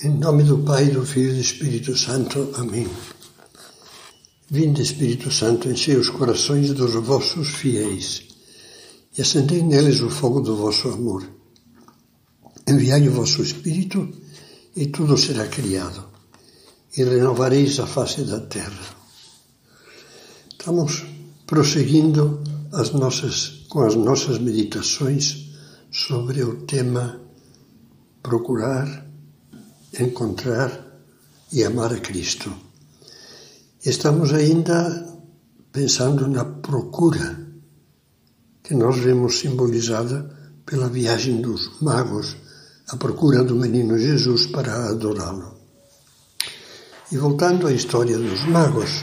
Em nome do Pai, do Filho e do Espírito Santo. Amém. Vinde, Espírito Santo, enchei os corações dos vossos fiéis e acendei neles o fogo do vosso amor. Enviai o vosso Espírito e tudo será criado e renovareis a face da terra. Estamos prosseguindo as nossas, com as nossas meditações sobre o tema procurar encontrar e amar a Cristo. Estamos ainda pensando na procura que nós vemos simbolizada pela viagem dos magos à procura do menino Jesus para adorá-lo. E voltando à história dos magos,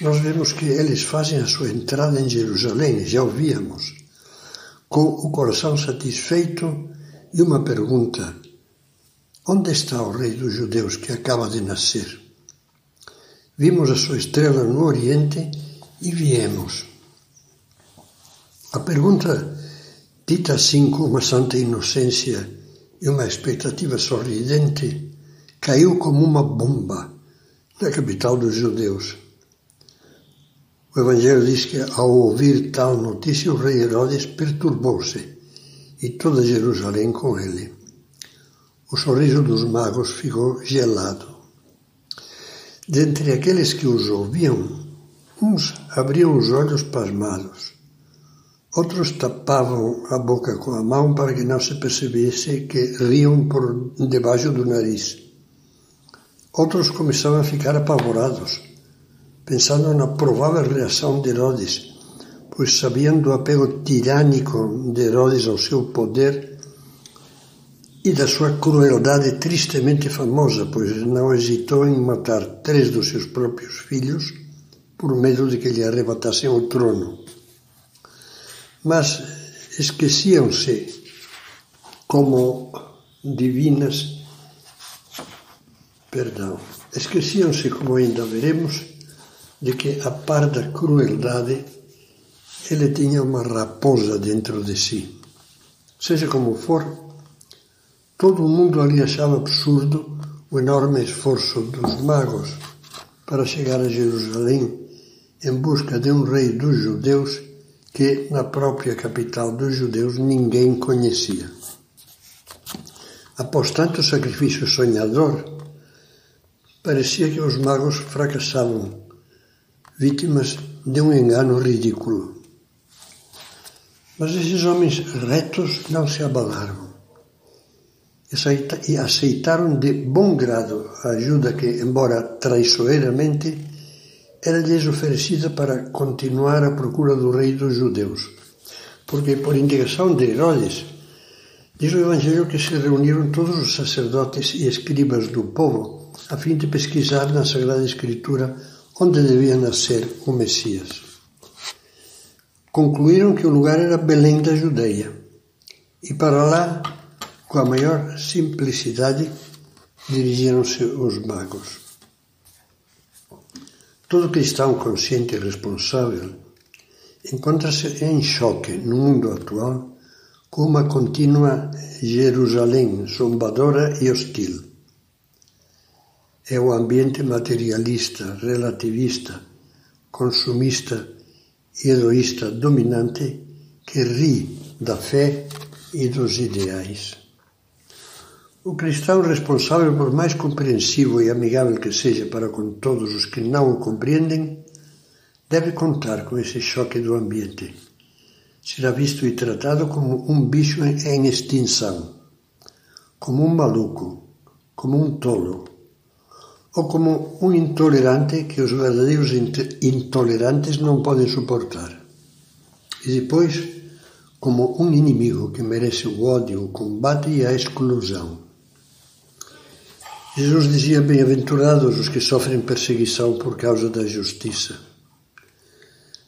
nós vemos que eles fazem a sua entrada em Jerusalém, já ouvíamos, com o coração satisfeito e uma pergunta: Onde está o rei dos judeus que acaba de nascer? Vimos a sua estrela no Oriente e viemos. A pergunta, dita assim com uma santa inocência e uma expectativa sorridente, caiu como uma bomba na capital dos judeus. O Evangelho diz que, ao ouvir tal notícia, o rei Herodes perturbou-se e toda Jerusalém com ele. O sorriso dos magos ficou gelado. Dentre aqueles que os ouviam, uns abriam os olhos pasmados, outros tapavam a boca com a mão para que não se percebesse que riam por debaixo do nariz. Outros começavam a ficar apavorados, pensando na provável reação de Herodes, pois sabiam do apego tirânico de Herodes ao seu poder e da sua crueldade tristemente famosa, pois não hesitou em matar três dos seus próprios filhos por medo de que lhe arrebatassem o trono. Mas esqueciam-se como divinas, perdão, esqueciam-se, como ainda veremos, de que a par da crueldade ele tinha uma raposa dentro de si. Seja como for, Todo o mundo ali achava absurdo o enorme esforço dos magos para chegar a Jerusalém em busca de um rei dos judeus que, na própria capital dos judeus, ninguém conhecia. Após tanto sacrifício sonhador, parecia que os magos fracassavam, vítimas de um engano ridículo. Mas esses homens retos não se abalaram e aceitaram de bom grado a ajuda que, embora traiçoeiramente, era-lhes oferecida para continuar a procura do rei dos judeus. Porque, por indicação de Herodes, diz o Evangelho que se reuniram todos os sacerdotes e escribas do povo a fim de pesquisar na Sagrada Escritura onde devia nascer o Messias. Concluíram que o lugar era Belém da Judeia, e para lá com a maior simplicidade dirigiram-se os magos. Todo cristão consciente e responsável encontra-se em choque no mundo atual com uma contínua Jerusalém zombadora e hostil. É o ambiente materialista, relativista, consumista e egoísta dominante que ri da fé e dos ideais. O cristão responsável, por mais compreensivo e amigável que seja para com todos os que não o compreendem, deve contar com esse choque do ambiente. Será visto e tratado como um bicho em extinção, como um maluco, como um tolo, ou como um intolerante que os verdadeiros intolerantes não podem suportar. E depois, como um inimigo que merece o ódio, o combate e a exclusão. Jesus dizia: Bem-aventurados os que sofrem perseguição por causa da justiça.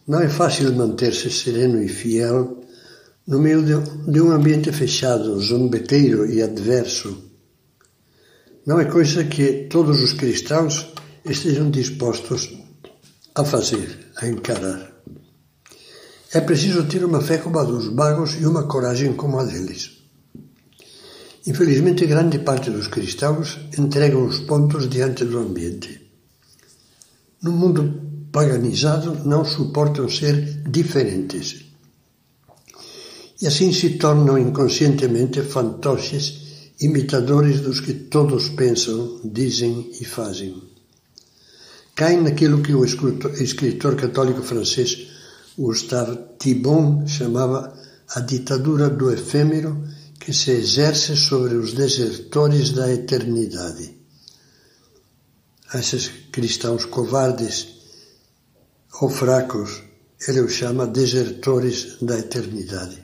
Não é fácil manter-se sereno e fiel no meio de um ambiente fechado, zombeteiro e adverso. Não é coisa que todos os cristãos estejam dispostos a fazer, a encarar. É preciso ter uma fé como a dos magos e uma coragem como a deles. Infelizmente, grande parte dos cristãos entregam os pontos diante do ambiente. No mundo paganizado, não suportam ser diferentes. E assim se tornam inconscientemente fantoches, imitadores dos que todos pensam, dizem e fazem. Caem naquilo que o escritor católico francês Gustave Thibon chamava a ditadura do efêmero que se exerce sobre os desertores da eternidade. A esses cristãos covardes ou fracos, ele os chama desertores da eternidade.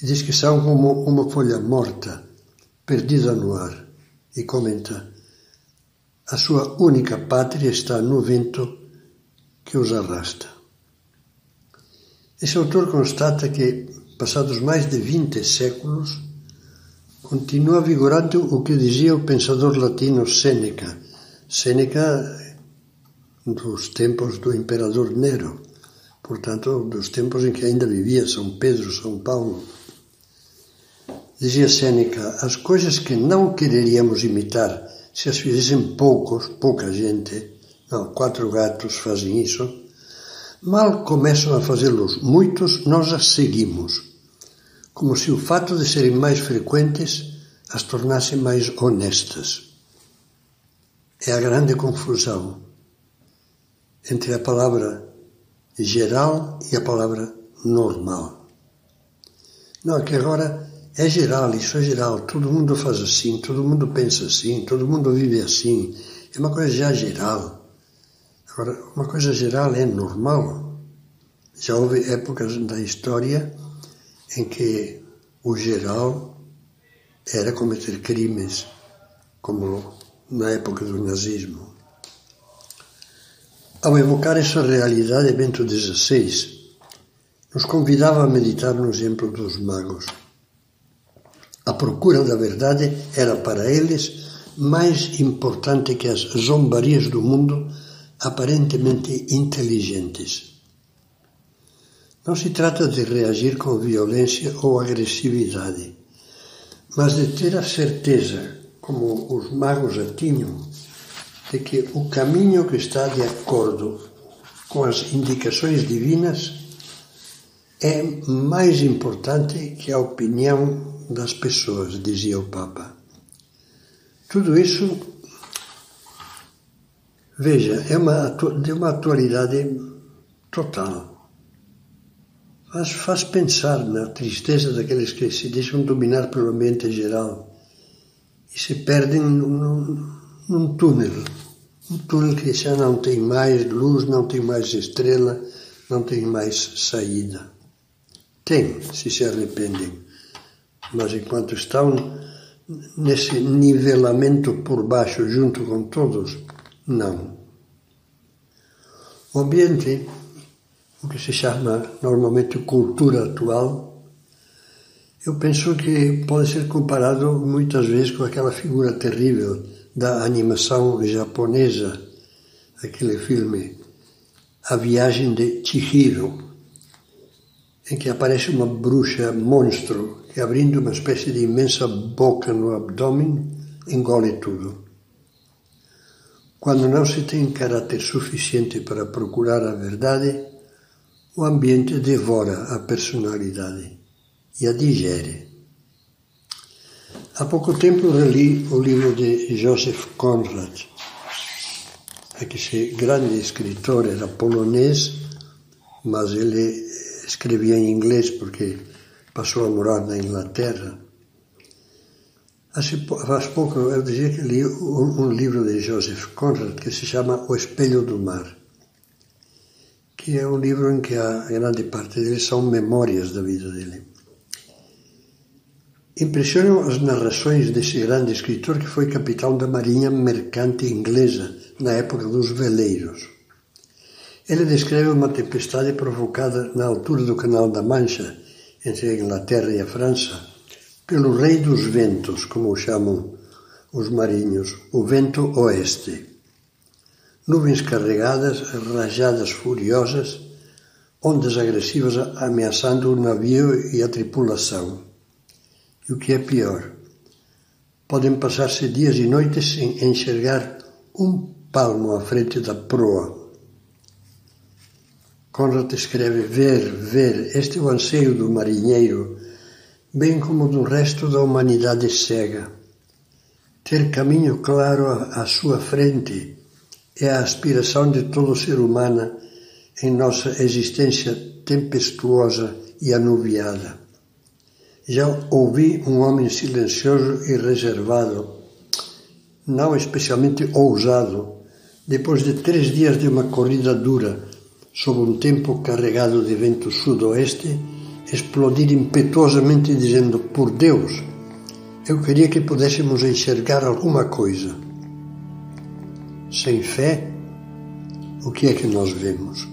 E diz que são como uma folha morta, perdida no ar, e comenta: a sua única pátria está no vento que os arrasta. Esse autor constata que passados mais de 20 séculos, continua vigorando o que dizia o pensador latino Sêneca. Sêneca dos tempos do imperador Nero, portanto, dos tempos em que ainda vivia São Pedro, São Paulo. Dizia Sêneca: as coisas que não quereríamos imitar se as fizessem poucos, pouca gente, não, quatro gatos fazem isso, mal começam a fazê-los muitos, nós as seguimos como se o fato de serem mais frequentes as tornasse mais honestas. É a grande confusão entre a palavra geral e a palavra normal. Não, é que agora é geral, isso é geral, todo mundo faz assim, todo mundo pensa assim, todo mundo vive assim, é uma coisa já geral. Agora, uma coisa geral é normal. Já houve épocas da história em que o geral era cometer crimes, como na época do nazismo. Ao evocar essa realidade, Bento XVI nos convidava a meditar no exemplo dos magos. A procura da verdade era para eles mais importante que as zombarias do mundo aparentemente inteligentes. Não se trata de reagir com violência ou agressividade, mas de ter a certeza, como os magos já tinham, de que o caminho que está de acordo com as indicações divinas é mais importante que a opinião das pessoas, dizia o Papa. Tudo isso, veja, é uma, de uma atualidade total faz, faz pensar na tristeza daqueles que se deixam dominar pelo ambiente geral e se perdem num, num túnel. Um túnel que já não tem mais luz, não tem mais estrela, não tem mais saída. Tem, se se arrependem, mas enquanto estão nesse nivelamento por baixo junto com todos, não. O ambiente o que se chama normalmente cultura atual, eu penso que pode ser comparado muitas vezes com aquela figura terrível da animação japonesa, aquele filme A Viagem de Chihiro, em que aparece uma bruxa monstro que, abrindo uma espécie de imensa boca no abdômen, engole tudo. Quando não se tem caráter suficiente para procurar a verdade, o ambiente devora a personalidade e a digere. Há pouco tempo reli o livro de Joseph Conrad. Esse grande escritor era polonês, mas ele escrevia em inglês porque passou a morar na Inglaterra. Faz pouco eu dizia que li um livro de Joseph Conrad que se chama O Espelho do Mar que é um livro em que a grande parte dele são memórias da vida dele. Impressionam as narrações desse grande escritor que foi capitão da marinha mercante inglesa na época dos veleiros. Ele descreve uma tempestade provocada na altura do Canal da Mancha, entre a Inglaterra e a França, pelo rei dos ventos, como o chamam os marinhos, o vento oeste nuvens carregadas, rajadas furiosas, ondas agressivas ameaçando o navio e a tripulação. E o que é pior, podem passar-se dias e noites sem enxergar um palmo à frente da proa. Conrad escreve: Ver, ver, este é o anseio do marinheiro, bem como do resto da humanidade cega. Ter caminho claro à sua frente é a aspiração de todo ser humano em nossa existência tempestuosa e anuviada. Já ouvi um homem silencioso e reservado, não especialmente ousado, depois de três dias de uma corrida dura, sob um tempo carregado de vento sudoeste, explodir impetuosamente dizendo: Por Deus, eu queria que pudéssemos enxergar alguma coisa. Sem fé, o que é que nós vemos?